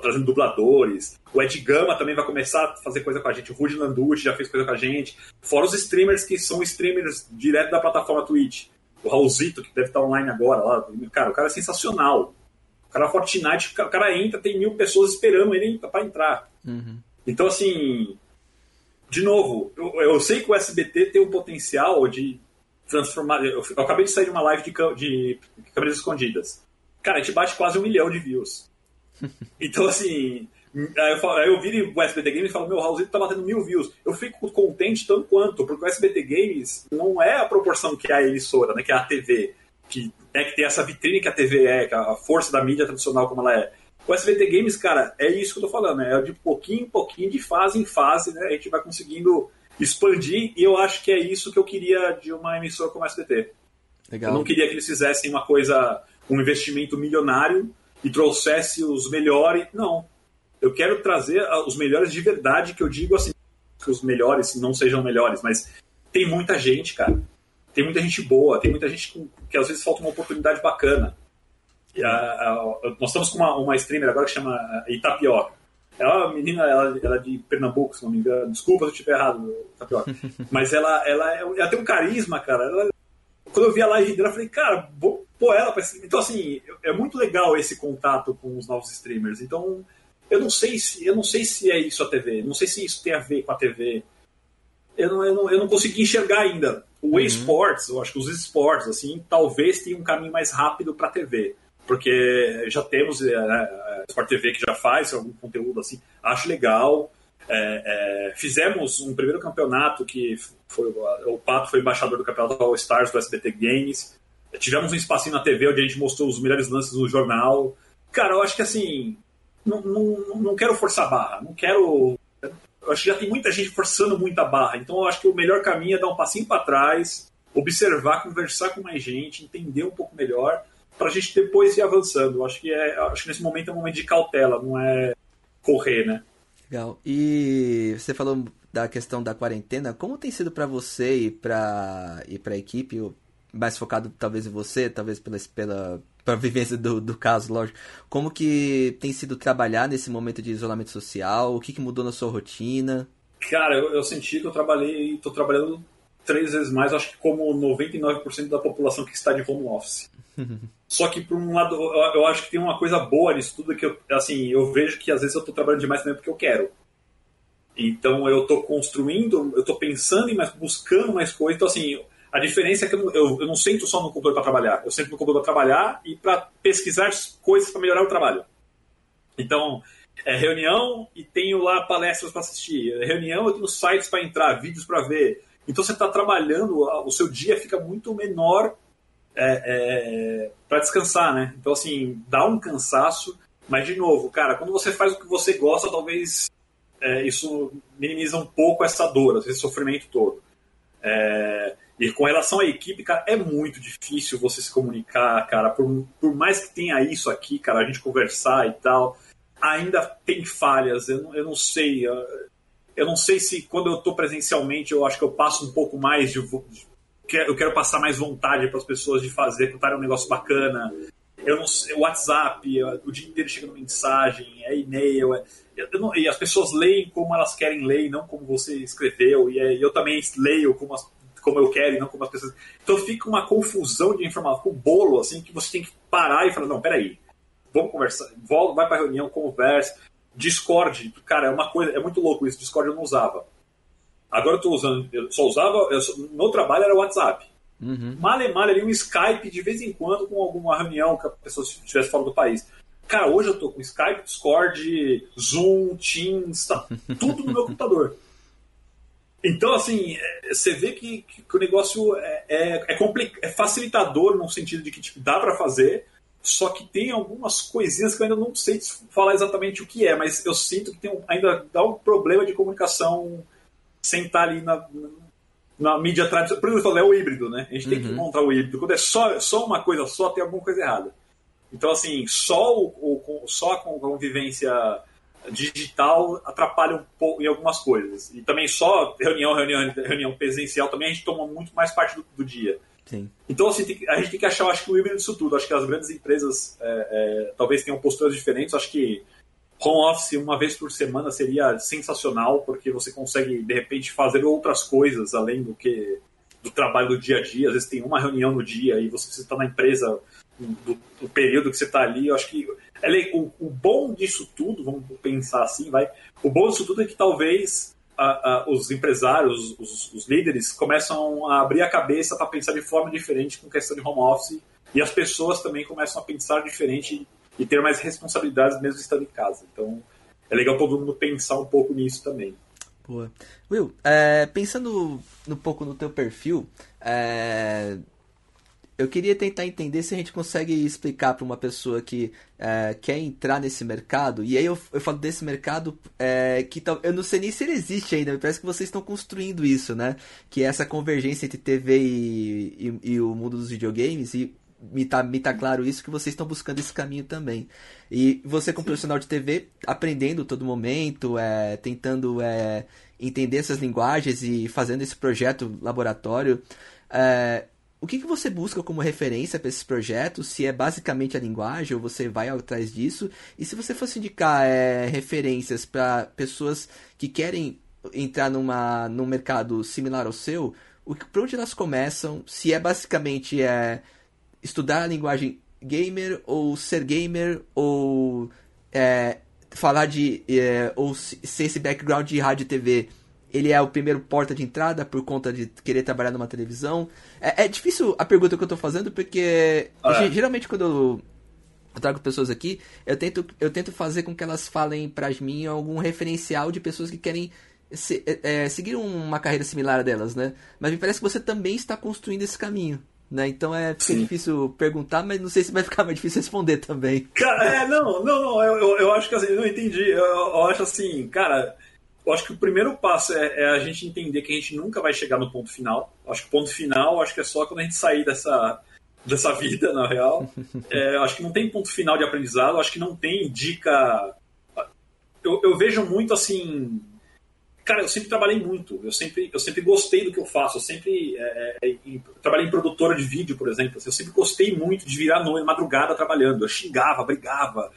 trazendo dubladores. O Ed Gama também vai começar a fazer coisa com a gente. O Rudy Landucci já fez coisa com a gente. Fora os streamers que são streamers direto da plataforma Twitch. O Raulzito, que deve estar online agora lá. Cara, o cara é sensacional cara Fortnite, o cara entra, tem mil pessoas esperando ele para entrar. Uhum. Então, assim, de novo, eu, eu, sei que o SBT tem o potencial de transformar. Eu, eu acabei de sair de uma live de, de câmeras escondidas. Cara, a gente bate quase um milhão de views. Então, assim, aí eu, falo, aí eu viro o SBT Games e falo, meu, Raulzito tá batendo mil views. Eu fico contente tanto quanto, porque o SBT Games não é a proporção que é a emissora, né, que é a TV que, né, que tem essa vitrine que a TV é, que a força da mídia tradicional como ela é. O SBT Games, cara, é isso que eu tô falando, né? É de pouquinho em pouquinho, de fase em fase, né? A gente vai conseguindo expandir e eu acho que é isso que eu queria de uma emissora como a SBT. Legal. Eu não queria que eles fizessem uma coisa, um investimento milionário e trouxesse os melhores. Não. Eu quero trazer os melhores de verdade, que eu digo assim, que os melhores não sejam melhores, mas tem muita gente, cara tem muita gente boa, tem muita gente com, que às vezes falta uma oportunidade bacana. A, a, nós estamos com uma, uma streamer agora que chama Itapioca. Ela é uma menina, ela, ela é de Pernambuco, se não me engano. Desculpa se eu estiver errado, Itapioca. Mas ela, ela, é, ela tem um carisma, cara. Ela, quando eu vi a live dela, eu falei, cara, vou pôr ela pra Então, assim, é muito legal esse contato com os novos streamers. Então, eu não sei se, eu não sei se é isso a TV. Não sei se isso tem a ver com a TV. eu não, eu não, eu não consegui enxergar ainda. O uhum. esports, eu acho que os esportes, assim, talvez tenham um caminho mais rápido para a TV. Porque já temos é, a Sport TV que já faz algum conteúdo assim, acho legal. É, é, fizemos um primeiro campeonato que foi o Pato foi embaixador do campeonato All Stars do SBT Games. Tivemos um espacinho na TV onde a gente mostrou os melhores lances do jornal. Cara, eu acho que assim, não, não, não quero forçar a barra, não quero eu acho que já tem muita gente forçando muita barra. Então eu acho que o melhor caminho é dar um passinho para trás, observar, conversar com mais gente, entender um pouco melhor, para a gente depois ir avançando. Eu acho que é, acho que nesse momento é um momento de cautela, não é correr, né? Legal. E você falou da questão da quarentena. Como tem sido para você e para e para a equipe, mais focado talvez em você, talvez pela pela para vivência do, do caso, lógico. Como que tem sido trabalhar nesse momento de isolamento social? O que, que mudou na sua rotina? Cara, eu, eu senti que eu trabalhei, estou trabalhando três vezes mais, acho que como 99% da população que está de home office. Só que por um lado, eu, eu, acho que tem uma coisa boa nisso tudo que eu, assim, eu vejo que às vezes eu estou trabalhando demais também porque eu quero. Então eu estou construindo, eu estou pensando em mais, buscando mais coisas. Então assim, a diferença é que eu, eu, eu não sento só no computador para trabalhar. Eu sento no computador para trabalhar e para pesquisar coisas para melhorar o trabalho. Então, é reunião e tenho lá palestras para assistir. É reunião, eu tenho sites para entrar, vídeos para ver. Então, você está trabalhando, o seu dia fica muito menor é, é, para descansar, né? Então, assim, dá um cansaço. Mas, de novo, cara, quando você faz o que você gosta, talvez é, isso minimiza um pouco essa dor, esse sofrimento todo. É, e com relação à equipe, cara, é muito difícil você se comunicar, cara. Por, por mais que tenha isso aqui, cara, a gente conversar e tal, ainda tem falhas. Eu, não, eu não sei. Eu não sei se quando eu estou presencialmente, eu acho que eu passo um pouco mais de. Eu quero passar mais vontade para as pessoas de fazer, contar um negócio bacana. Eu não sei, WhatsApp, o dia inteiro chegando mensagem, é e-mail. É, não, e as pessoas leem como elas querem ler, não como você escreveu. E é, eu também leio como as como eu quero e não como as pessoas. Então fica uma confusão de informação, um bolo, assim, que você tem que parar e falar, não, peraí, vamos conversar, volta, vai pra reunião, conversa. Discord, cara, é uma coisa, é muito louco isso, Discord eu não usava. Agora eu tô usando, eu só usava, eu, meu trabalho era o WhatsApp. Uhum. Male, male ali um Skype de vez em quando com alguma reunião que a pessoa estivesse fora do país. Cara, hoje eu tô com Skype, Discord, Zoom, Teams, tá tudo no meu computador. Então, assim, é, você vê que, que o negócio é, é, é, é, facilitador no sentido de que tipo, dá para fazer, só que tem algumas coisinhas que eu ainda não sei falar exatamente o que é, mas eu sinto que tem um, ainda dá um problema de comunicação sem estar ali na, na mídia tradicional. Por exemplo, é o híbrido, né? A gente uhum. tem que uhum. encontrar o híbrido. Quando é só, só uma coisa só, tem alguma coisa errada. Então, assim, só, o, o só a convivência digital atrapalha um pouco em algumas coisas. E também só reunião, reunião, reunião presencial também a gente toma muito mais parte do, do dia. Sim. Então, assim, tem, a gente tem que achar, acho que o híbrido disso tudo. Acho que as grandes empresas é, é, talvez tenham posturas diferentes. Acho que home office uma vez por semana seria sensacional, porque você consegue, de repente, fazer outras coisas além do que do trabalho do dia a dia. Às vezes tem uma reunião no dia e você precisa estar na empresa do, do período que você está ali. Eu acho que o, o, bom disso tudo, vamos pensar assim, vai. O bom disso tudo é que talvez a, a, os empresários, os, os, líderes, começam a abrir a cabeça para pensar de forma diferente com questão de home office e as pessoas também começam a pensar diferente e ter mais responsabilidades mesmo estando em casa. Então é legal todo mundo pensar um pouco nisso também. Boa. Will, é, pensando um pouco no teu perfil, é, eu queria tentar entender se a gente consegue explicar para uma pessoa que é, quer entrar nesse mercado, e aí eu, eu falo desse mercado é, que eu não sei nem se ele existe ainda, parece que vocês estão construindo isso, né? Que é essa convergência entre TV e, e, e o mundo dos videogames, e me tá, me tá claro isso que vocês estão buscando esse caminho também. E você, como Sim. profissional de TV, aprendendo todo momento, é, tentando é, entender essas linguagens e fazendo esse projeto laboratório. É, o que, que você busca como referência para esses projetos? Se é basicamente a linguagem ou você vai atrás disso? E se você fosse indicar é, referências para pessoas que querem entrar numa, num mercado similar ao seu, o, onde elas começam? Se é basicamente é, estudar a linguagem gamer ou ser gamer ou é, falar de é, ou ser esse background de rádio e TV ele é o primeiro porta de entrada por conta de querer trabalhar numa televisão? É, é difícil a pergunta que eu tô fazendo, porque ah, geralmente quando eu, eu trago pessoas aqui, eu tento, eu tento fazer com que elas falem pra mim algum referencial de pessoas que querem se, é, é, seguir uma carreira similar a delas, né? Mas me parece que você também está construindo esse caminho. Né? Então é difícil perguntar, mas não sei se vai ficar mais difícil responder também. Cara, é, não, não, não, eu, eu acho que assim, eu não entendi. Eu, eu acho assim, cara, eu acho que o primeiro passo é, é, a gente entender que a gente nunca vai chegar no ponto final. Eu acho que o ponto final, acho que é só quando a gente sair dessa, dessa vida, na real. É, acho que não tem ponto final de aprendizado, acho que não tem dica. Eu, eu vejo muito assim Cara, eu sempre trabalhei muito, eu sempre, eu sempre gostei do que eu faço, eu sempre é, é, trabalhei em produtora de vídeo, por exemplo, eu sempre gostei muito de virar noite, madrugada trabalhando, eu xingava, brigava,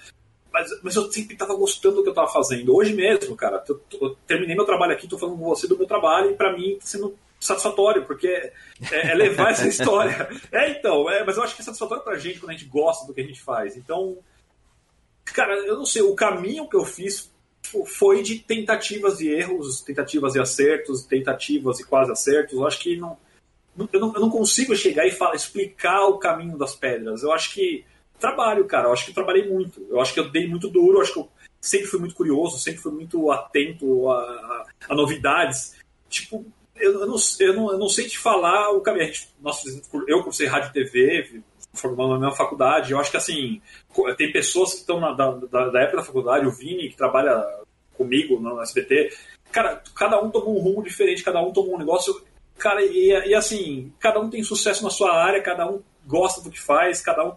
mas, mas eu sempre estava gostando do que eu estava fazendo. Hoje mesmo, cara, eu, eu, terminei meu trabalho aqui, estou falando com você do meu trabalho e para mim está sendo satisfatório, porque é, é levar essa história. É, então, é, mas eu acho que é satisfatório pra gente quando a gente gosta do que a gente faz. Então, cara, eu não sei, o caminho que eu fiz foi de tentativas e erros, tentativas e acertos, tentativas e quase acertos. Eu acho que não, eu, não, eu não consigo chegar e falar, explicar o caminho das pedras. Eu acho que trabalho, cara. Eu acho que trabalhei muito. Eu acho que eu dei muito duro. Eu acho que eu sempre fui muito curioso, sempre fui muito atento a, a, a novidades. Tipo, eu, eu, não, eu, não, eu não sei te falar o caminho. Nossa, eu cursei rádio e TV, formando na minha faculdade. Eu acho que assim, tem pessoas que estão da, da, da, época da faculdade, o Vini, que trabalha comigo no SBT, cara, cada um tomou um rumo diferente, cada um tomou um negócio. Cara, e, e assim, cada um tem sucesso na sua área, cada um gosta do que faz, cada um.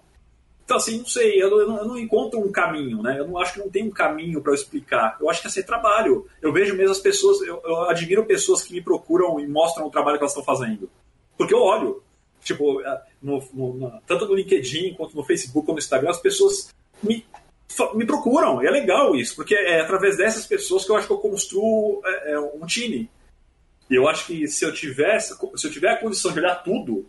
Então, assim, não sei, eu não, eu não encontro um caminho, né? Eu não acho que não tem um caminho para eu explicar. Eu acho que é ser trabalho. Eu vejo mesmo as pessoas, eu, eu admiro pessoas que me procuram e mostram o trabalho que elas estão fazendo. Porque eu olho, Tipo, é, no, no, tanto no LinkedIn quanto no Facebook quanto no Instagram, as pessoas me, me procuram. E é legal isso, porque é através dessas pessoas que eu acho que eu construo é, um time. E eu acho que se eu tivesse, se eu tiver a condição de olhar tudo,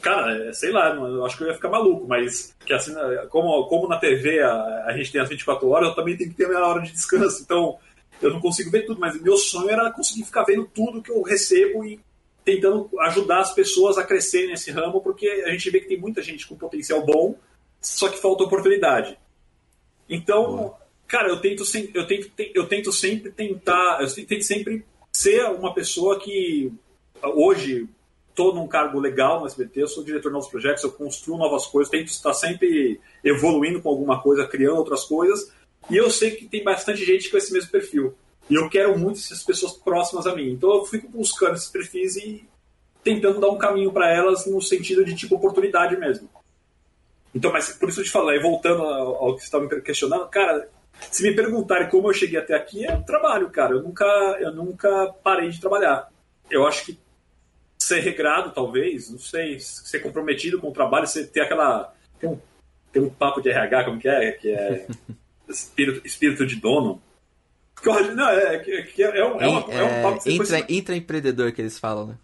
cara, é, sei lá, eu acho que eu ia ficar maluco, mas que assim, como, como na TV a, a gente tem as 24 horas, eu também tenho que ter a minha hora de descanso. Então, eu não consigo ver tudo, mas meu sonho era conseguir ficar vendo tudo que eu recebo e tentando ajudar as pessoas a crescerem nesse ramo, porque a gente vê que tem muita gente com potencial bom, só que falta oportunidade. Então, cara, eu tento, eu tento, eu tento sempre tentar, eu tento sempre ser uma pessoa que hoje estou num cargo legal no SBT, eu sou diretor de novos projetos, eu construo novas coisas, tento estar sempre evoluindo com alguma coisa, criando outras coisas, e eu sei que tem bastante gente com esse mesmo perfil. E eu quero muito essas pessoas próximas a mim. Então eu fico buscando esses perfis e tentando dar um caminho para elas no sentido de tipo oportunidade mesmo. Então, mas por isso eu te falei, voltando ao que você estava me questionando, cara, se me perguntarem como eu cheguei até aqui, é trabalho, cara. Eu nunca, eu nunca parei de trabalhar. Eu acho que ser regrado, talvez, não sei, ser comprometido com o trabalho, você ter aquela. Tem um, tem um papo de RH, como que é? Que é espírito, espírito de dono. Não, é, que é, é, um, é, é um papo intra, intraempreendedor que eles falam, né?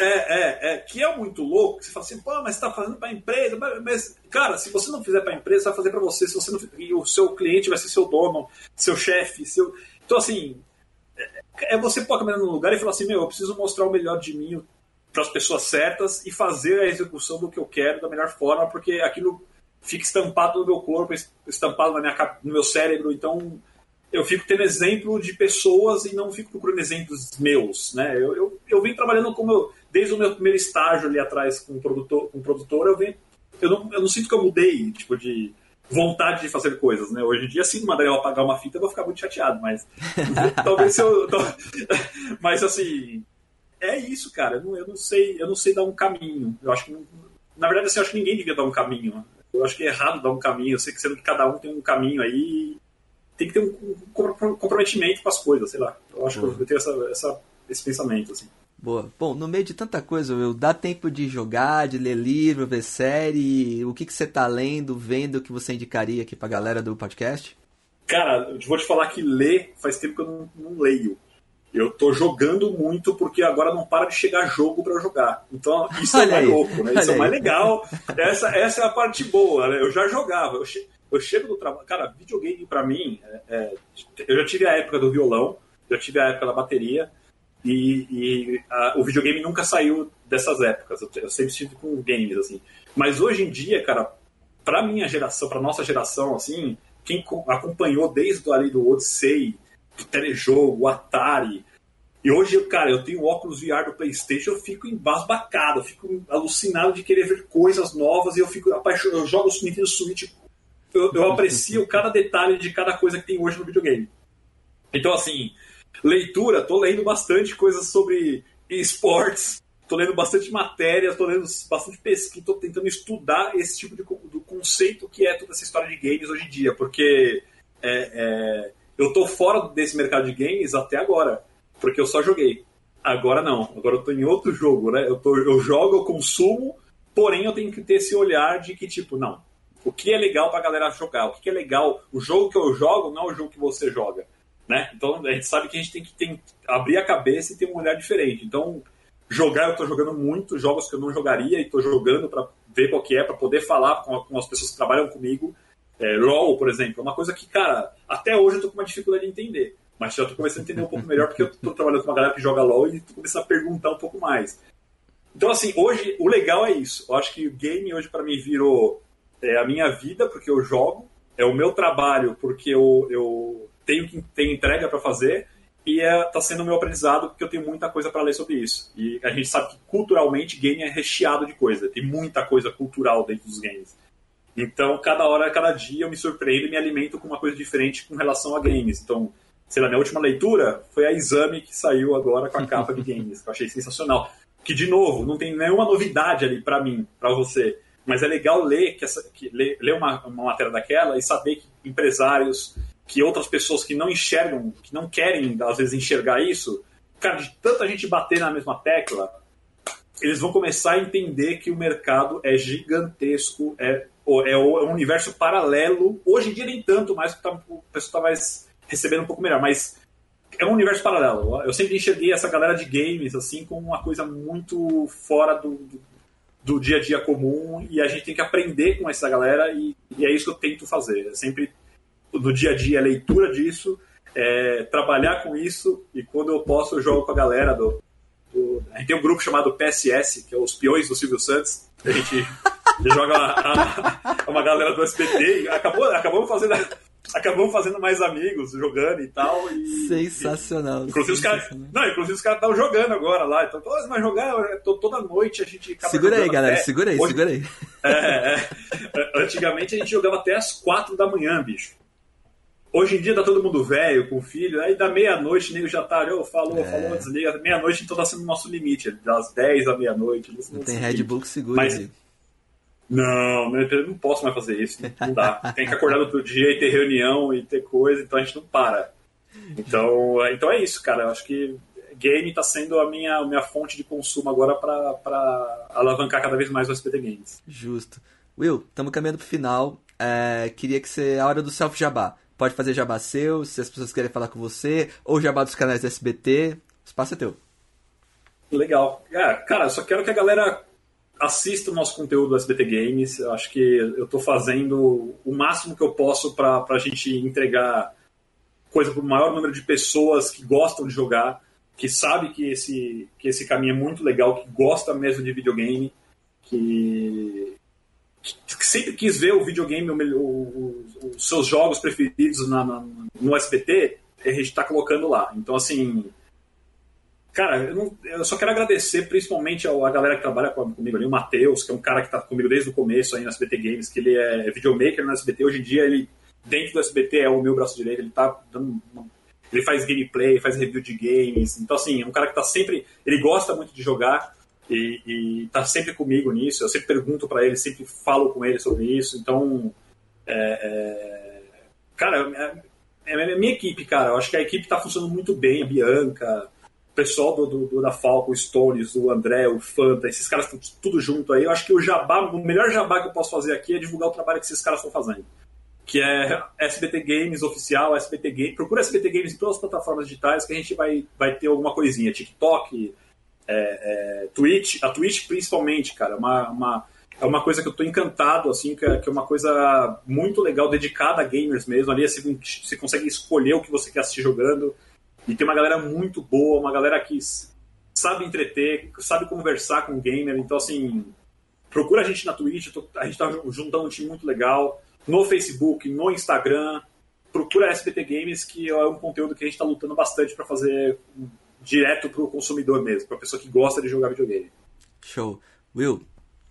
É, é, é, que é muito louco. Você fala assim, pô, mas você tá fazendo para empresa. Mas, mas, cara, se você não fizer para empresa, você vai fazer para você. Se você não, e o seu cliente vai ser seu dono, seu chefe, seu. Então, assim, é, é você pôr a câmera no lugar e falar assim, meu, eu preciso mostrar o melhor de mim para as pessoas certas e fazer a execução do que eu quero da melhor forma, porque aquilo fica estampado no meu corpo, estampado na minha, no meu cérebro. Então, eu fico tendo exemplo de pessoas e não fico procurando exemplos meus, né? Eu, eu, eu venho trabalhando como eu, desde o meu primeiro estágio ali atrás com produtor, com produtor eu venho, eu não, eu não sinto que eu mudei, tipo, de vontade de fazer coisas, né? Hoje em dia, se mandar eu apagar uma fita, eu vou ficar muito chateado, mas talvez eu, mas assim, é isso, cara. Eu não, eu não, sei, eu não sei dar um caminho. Eu acho que, na verdade, assim, eu acho que ninguém devia dar um caminho. Eu acho que é errado dar um caminho. Eu sei que sendo que cada um tem um caminho aí tem que ter um, comprometimento com as coisas, sei lá. Eu acho que eu tenho essa, essa, esse pensamento, assim. Boa. Bom, no meio de tanta coisa, eu dá tempo de jogar, de ler livro, ver série? O que, que você tá lendo, vendo que você indicaria aqui pra galera do podcast? Cara, eu vou te falar que ler faz tempo que eu não, não leio. Eu tô jogando muito porque agora não para de chegar jogo para jogar. Então isso é mais louco, né? Isso é mais legal. Essa, essa é a parte boa, né? Eu já jogava. Eu, che eu chego do trabalho. Cara, videogame para mim, é, é, eu já tive a época do violão, já tive a época da bateria, e, e a, o videogame nunca saiu dessas épocas. Eu, eu sempre estive com games, assim. Mas hoje em dia, cara, pra minha geração, pra nossa geração, assim, quem acompanhou desde ali do Odyssey, do telejogo, o Atari. E hoje, cara, eu tenho óculos VR do PlayStation, eu fico embasbacado, eu fico alucinado de querer ver coisas novas e eu fico apaixonado. Eu jogo o Nintendo Switch, eu, eu aprecio cada detalhe de cada coisa que tem hoje no videogame. Então, assim, leitura, tô lendo bastante coisas sobre esportes, tô lendo bastante matéria, tô lendo bastante pesquisa, tô tentando estudar esse tipo de do conceito que é toda essa história de games hoje em dia, porque é, é, eu tô fora desse mercado de games até agora, porque eu só joguei. Agora não, agora eu tô em outro jogo, né? Eu, tô, eu jogo, eu consumo, porém eu tenho que ter esse olhar de que, tipo, não, o que é legal pra galera jogar, o que é legal, o jogo que eu jogo não é o jogo que você joga, né? Então a gente sabe que a gente tem que tem, abrir a cabeça e ter um olhar diferente. Então, Jogar, eu tô jogando muito jogos que eu não jogaria e tô jogando para ver qual que é, para poder falar com, com, as pessoas que trabalham comigo. É, LOL, por exemplo, é uma coisa que, cara, até hoje eu tô com uma dificuldade de entender. Mas já tô começando a entender um pouco melhor porque eu tô trabalhando com uma galera que joga LOL e tô começando a perguntar um pouco mais. Então, assim, hoje o legal é isso. Eu acho que o game hoje para mim virou é, a minha vida porque eu jogo, é o meu trabalho porque eu, eu tenho que ter entrega para fazer e está é, sendo o meu aprendizado porque eu tenho muita coisa para ler sobre isso. E a gente sabe que culturalmente game é recheado de coisa, tem muita coisa cultural dentro dos games. Então, cada hora, cada dia eu me surpreendo e me alimento com uma coisa diferente com relação a games. Então, sei lá, minha última leitura foi a Exame que saiu agora com a capa de games, que eu achei sensacional. Que, de novo, não tem nenhuma novidade ali para mim, para você. Mas é legal ler, que essa, que, ler, ler uma, uma matéria daquela e saber que empresários que outras pessoas que não enxergam, que não querem, às vezes, enxergar isso, cara, de tanta gente bater na mesma tecla, eles vão começar a entender que o mercado é gigantesco, é, é, um universo paralelo. Hoje em dia, nem tanto mais, tá, o pessoal está mais recebendo um pouco melhor, mas é um universo paralelo. Eu sempre enxerguei essa galera de games assim como uma coisa muito fora do, do, do dia a dia comum e a gente tem que aprender com essa galera e, e é isso que eu tento fazer. Eu sempre do dia a dia, a leitura disso, é, trabalhar com isso e quando eu posso eu jogo com a galera do, a gente tem um grupo chamado PSS, que é os peões do Silvio Santos. A gente joga a, uma galera do SBT e acabou, acabamos fazendo acabamos fazendo mais amigos, jogando e tal. E, sensacional. E, inclusive sensacional. os caras. Não, inclusive os caras estavam jogando agora lá. Então, todos nós jogar toda noite a gente Segura aí, galera, até... segura aí, Hoje, segura aí. É, é, antigamente a gente jogava até as quatro da manhã, bicho. Hoje em dia tá todo mundo velho, com filho, aí da meia-noite, nego já tá, oh, falou, é. falou, desliga. Meia-noite então tá sendo o nosso limite, das 10 à meia-noite. Não, não tem Red Bull que segura, Mas, Não, eu não posso mais fazer isso, não dá. tem que acordar no outro dia e ter reunião e ter coisa, então a gente não para. Então, então é isso, cara. Eu acho que game tá sendo a minha, a minha fonte de consumo agora para alavancar cada vez mais o SPT Games. Justo. Will, estamos caminhando pro final. É, queria que você. A hora do self-jabá. Pode fazer jabá seu, se as pessoas querem falar com você, ou jabá dos canais do SBT. O espaço é teu. Legal. É, cara, só quero que a galera assista o nosso conteúdo do SBT Games. Eu acho que eu estou fazendo o máximo que eu posso para a gente entregar coisa para o maior número de pessoas que gostam de jogar, que sabe que esse, que esse caminho é muito legal, que gosta mesmo de videogame, que, que sempre quis ver o videogame, o, o, os seus jogos preferidos na, na, no SBT, a gente está colocando lá. Então, assim, cara, eu, não, eu, só quero agradecer principalmente a galera que trabalha comigo ali, o Matheus, que é um cara que está comigo desde o começo aí no SBT Games, que ele é videomaker no SBT. Hoje em dia, ele, dentro do SBT, é o meu braço direito, ele tá dando. Ele faz gameplay, faz review de games. Então, assim, é um cara que está sempre. Ele gosta muito de jogar e, está sempre comigo nisso. Eu sempre pergunto para ele, sempre falo com ele sobre isso. Então, é, é, cara, é, é, a minha equipe, cara. Eu acho que a equipe está funcionando muito bem. A Bianca, o pessoal do, do, do, da Falco, o Stones, o André, o Fanta, esses caras estão tudo junto aí. Eu acho que o jabá, o melhor jabá que eu posso fazer aqui é divulgar o trabalho que esses caras estão fazendo. Que é SBT Games oficial, SBT Games. Procura SBT Games em todas as plataformas digitais que a gente vai, vai ter alguma coisinha. TikTok, é, é, Twitch, a Twitch principalmente, cara, uma, uma, é uma coisa que eu tô encantado, assim, que é, que é uma coisa muito legal, dedicada a gamers mesmo. Ali você, você consegue escolher o que você quer assistir jogando. E tem uma galera muito boa, uma galera que sabe entreter, sabe conversar com o gamer. Então, assim, procura a gente na Twitch, a gente tá juntando um time muito legal. No Facebook, no Instagram. Procura a SBT Games, que é um conteúdo que a gente está lutando bastante para fazer direto para o consumidor mesmo, para a pessoa que gosta de jogar videogame. Show. Will,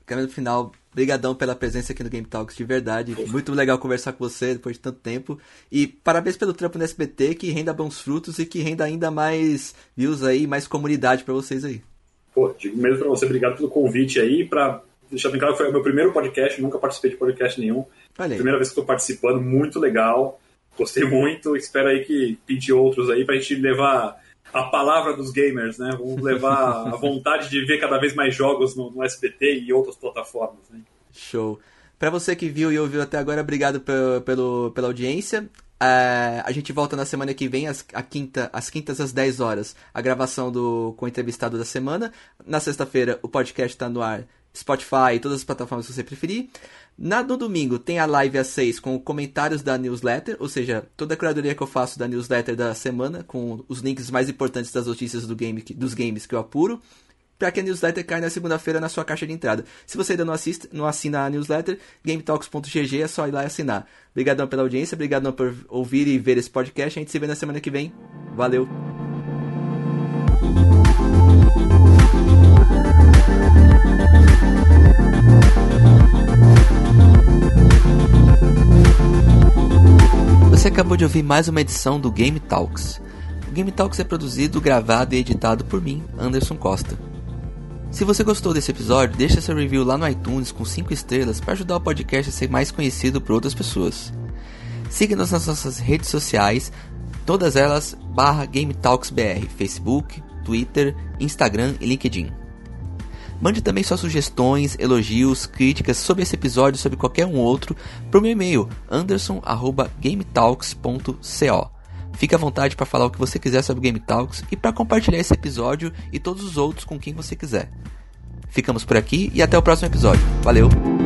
câmera no final, brigadão pela presença aqui no Game Talks, de verdade. Muito legal conversar com você depois de tanto tempo. E parabéns pelo trampo no SBT, que renda bons frutos e que renda ainda mais views aí, mais comunidade para vocês aí. Pô, digo mesmo para você, obrigado pelo convite aí, para deixar bem claro que foi o meu primeiro podcast, nunca participei de podcast nenhum. Primeira vez que estou participando, muito legal. Gostei muito, espero aí que pinte outros aí pra gente levar a palavra dos gamers, né? Vamos levar a vontade de ver cada vez mais jogos no, no SBT e outras plataformas. Né? Show. Para você que viu e ouviu até agora, obrigado pelo, pelo pela audiência. Uh, a gente volta na semana que vem, às, a quinta, às quintas às 10 horas, a gravação do com o entrevistado da semana. Na sexta-feira, o podcast está no ar, Spotify, todas as plataformas que você preferir. Na, no domingo tem a live às 6 com comentários da newsletter, ou seja, toda a curadoria que eu faço da newsletter da semana, com os links mais importantes das notícias do game, dos games que eu apuro, para que a newsletter caia na segunda-feira na sua caixa de entrada. Se você ainda não, assiste, não assina a newsletter, gametalks.gg é só ir lá e assinar. Obrigadão pela audiência, obrigadão por ouvir e ver esse podcast. A gente se vê na semana que vem. Valeu! Você acabou de ouvir mais uma edição do Game Talks. O Game Talks é produzido, gravado e editado por mim, Anderson Costa. Se você gostou desse episódio, deixe seu review lá no iTunes com 5 estrelas para ajudar o podcast a ser mais conhecido por outras pessoas. Siga-nos nas nossas redes sociais, todas elas barra Game Talks BR, Facebook, Twitter, Instagram e LinkedIn. Mande também suas sugestões, elogios, críticas sobre esse episódio sobre qualquer um outro para o meu e-mail anderson@gametalks.co. Fique à vontade para falar o que você quiser sobre Game Talks e para compartilhar esse episódio e todos os outros com quem você quiser. Ficamos por aqui e até o próximo episódio. Valeu!